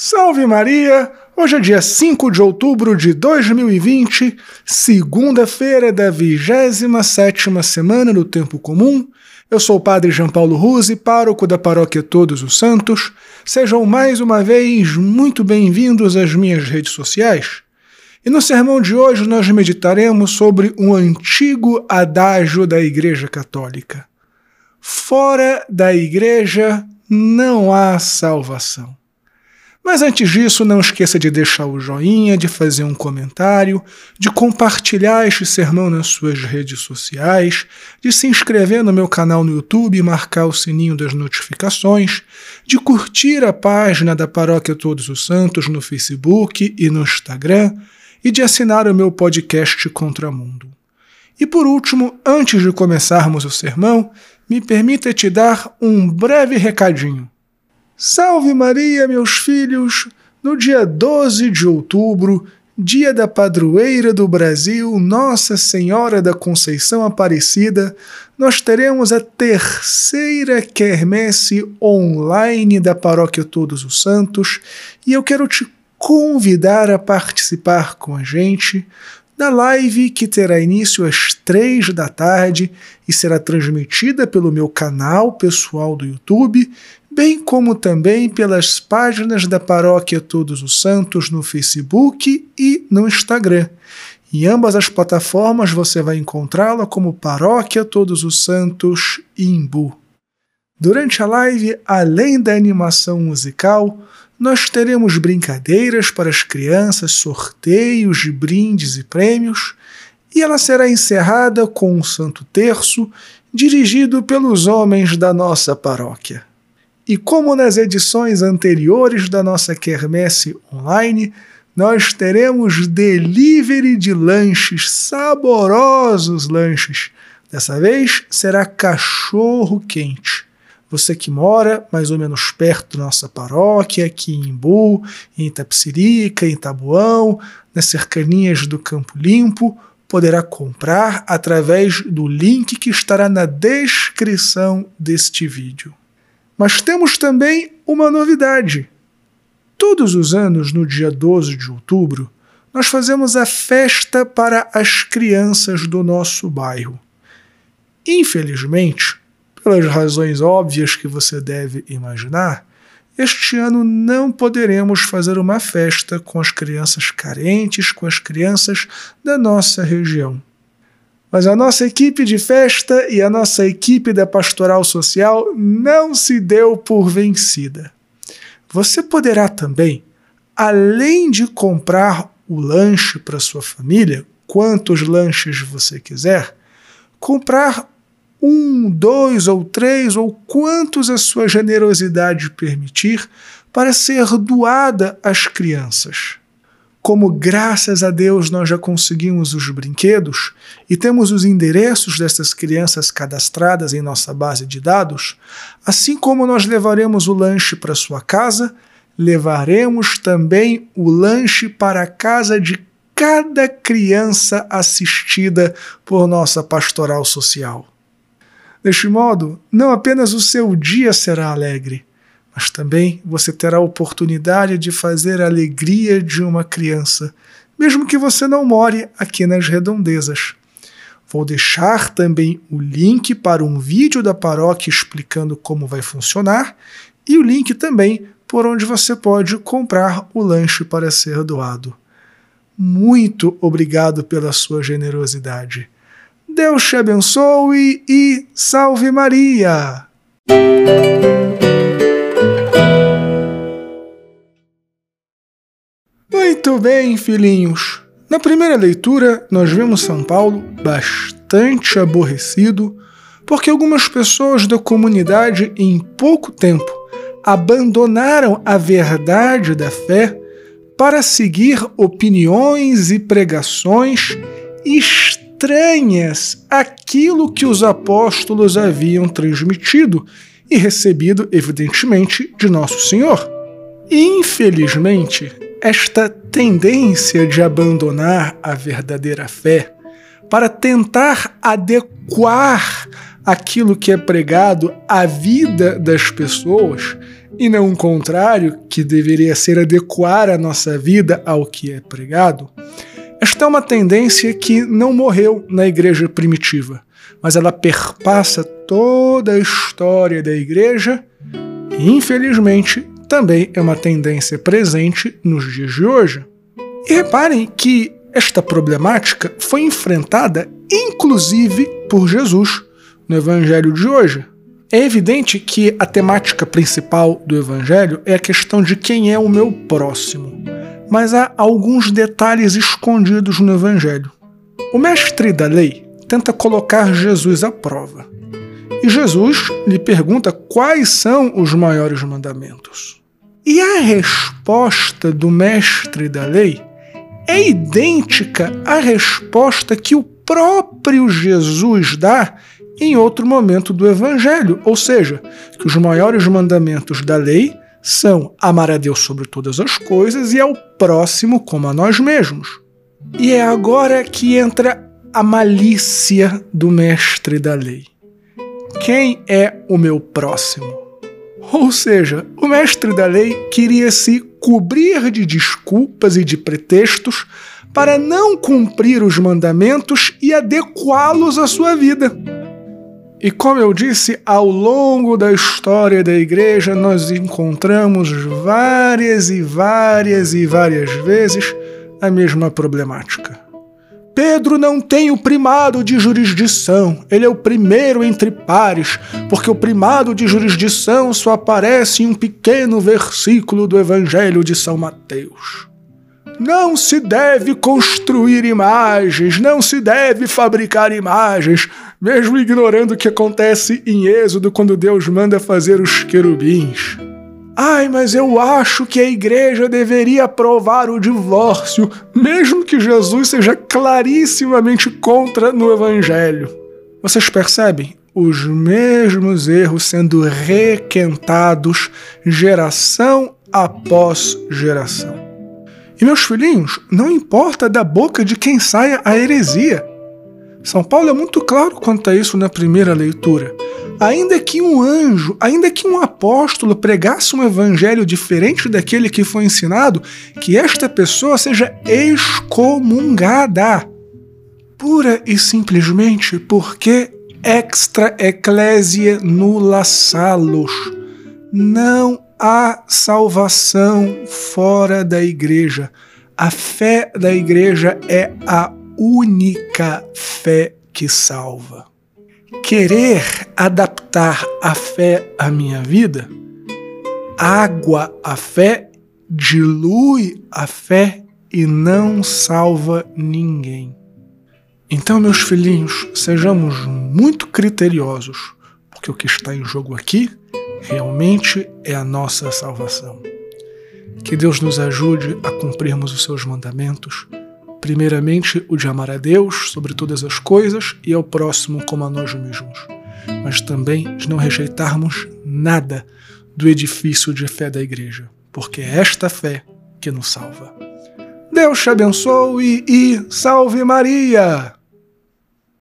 Salve Maria! Hoje é dia 5 de outubro de 2020, segunda-feira da 27 semana do Tempo Comum. Eu sou o Padre João Paulo Ruse, pároco da Paróquia Todos os Santos. Sejam mais uma vez muito bem-vindos às minhas redes sociais. E no sermão de hoje nós meditaremos sobre um antigo adágio da Igreja Católica. Fora da Igreja não há salvação. Mas antes disso, não esqueça de deixar o joinha, de fazer um comentário, de compartilhar este sermão nas suas redes sociais, de se inscrever no meu canal no YouTube e marcar o sininho das notificações, de curtir a página da Paróquia Todos os Santos no Facebook e no Instagram e de assinar o meu podcast Contramundo. E por último, antes de começarmos o sermão, me permita te dar um breve recadinho. Salve Maria, meus filhos! No dia 12 de outubro, dia da padroeira do Brasil, Nossa Senhora da Conceição Aparecida, nós teremos a terceira quermesse online da Paróquia Todos os Santos e eu quero te convidar a participar com a gente da live que terá início às três da tarde e será transmitida pelo meu canal pessoal do YouTube bem como também pelas páginas da Paróquia Todos os Santos no Facebook e no Instagram. Em ambas as plataformas você vai encontrá-la como Paróquia Todos os Santos Imbu. Durante a live, além da animação musical, nós teremos brincadeiras para as crianças, sorteios de brindes e prêmios, e ela será encerrada com um Santo Terço dirigido pelos homens da nossa paróquia. E como nas edições anteriores da nossa quermesse online, nós teremos delivery de lanches, saborosos lanches. Dessa vez será cachorro quente. Você que mora mais ou menos perto da nossa paróquia, aqui em Imbu, em Itapsirica, em Tabuão, nas cercanias do Campo Limpo, poderá comprar através do link que estará na descrição deste vídeo. Mas temos também uma novidade. Todos os anos, no dia 12 de outubro, nós fazemos a festa para as crianças do nosso bairro. Infelizmente, pelas razões óbvias que você deve imaginar, este ano não poderemos fazer uma festa com as crianças carentes, com as crianças da nossa região. Mas a nossa equipe de festa e a nossa equipe da pastoral social não se deu por vencida. Você poderá também, além de comprar o lanche para sua família, quantos lanches você quiser, comprar um, dois ou três ou quantos a sua generosidade permitir para ser doada às crianças como graças a Deus nós já conseguimos os brinquedos e temos os endereços dessas crianças cadastradas em nossa base de dados, assim como nós levaremos o lanche para sua casa, levaremos também o lanche para a casa de cada criança assistida por nossa pastoral social. Deste modo, não apenas o seu dia será alegre, mas também você terá a oportunidade de fazer a alegria de uma criança, mesmo que você não more aqui nas redondezas. Vou deixar também o link para um vídeo da paróquia explicando como vai funcionar e o link também por onde você pode comprar o lanche para ser doado. Muito obrigado pela sua generosidade. Deus te abençoe e salve Maria! Muito bem, filhinhos. Na primeira leitura, nós vemos São Paulo bastante aborrecido porque algumas pessoas da comunidade, em pouco tempo, abandonaram a verdade da fé para seguir opiniões e pregações estranhas àquilo que os apóstolos haviam transmitido e recebido, evidentemente, de Nosso Senhor. Infelizmente, esta tendência de abandonar a verdadeira fé para tentar adequar aquilo que é pregado à vida das pessoas e não o contrário, que deveria ser adequar a nossa vida ao que é pregado, esta é uma tendência que não morreu na igreja primitiva, mas ela perpassa toda a história da igreja e, infelizmente, também é uma tendência presente nos dias de hoje. E reparem que esta problemática foi enfrentada inclusive por Jesus no evangelho de hoje. É evidente que a temática principal do evangelho é a questão de quem é o meu próximo mas há alguns detalhes escondidos no Evangelho. O mestre da lei tenta colocar Jesus à prova. E Jesus lhe pergunta quais são os maiores mandamentos. E a resposta do mestre da lei é idêntica à resposta que o próprio Jesus dá em outro momento do Evangelho, ou seja, que os maiores mandamentos da lei são amar a Deus sobre todas as coisas e ao próximo como a nós mesmos. E é agora que entra a malícia do mestre da lei. Quem é o meu próximo? Ou seja, o mestre da lei queria se cobrir de desculpas e de pretextos para não cumprir os mandamentos e adequá-los à sua vida. E como eu disse, ao longo da história da igreja, nós encontramos várias e várias e várias vezes a mesma problemática. Pedro não tem o primado de jurisdição, ele é o primeiro entre pares, porque o primado de jurisdição só aparece em um pequeno versículo do Evangelho de São Mateus. Não se deve construir imagens, não se deve fabricar imagens, mesmo ignorando o que acontece em Êxodo quando Deus manda fazer os querubins. Ai, mas eu acho que a igreja deveria aprovar o divórcio, mesmo que Jesus seja clarissimamente contra no Evangelho. Vocês percebem? Os mesmos erros sendo requentados geração após geração. E meus filhinhos, não importa da boca de quem saia a heresia. São Paulo é muito claro quanto a isso na primeira leitura. Ainda que um anjo, ainda que um apóstolo pregasse um evangelho diferente daquele que foi ensinado, que esta pessoa seja excomungada. Pura e simplesmente porque extra ecclesia nulla salus. Não há salvação fora da igreja. A fé da igreja é a única fé que salva. Querer adaptar a fé à minha vida, água a fé, dilui a fé e não salva ninguém. Então, meus filhinhos, sejamos muito criteriosos, porque o que está em jogo aqui realmente é a nossa salvação. Que Deus nos ajude a cumprirmos os seus mandamentos, primeiramente o de amar a Deus sobre todas as coisas e ao próximo como a nós mesmos, mas também de não rejeitarmos nada do edifício de fé da igreja, porque é esta fé que nos salva. Deus te abençoe e salve Maria!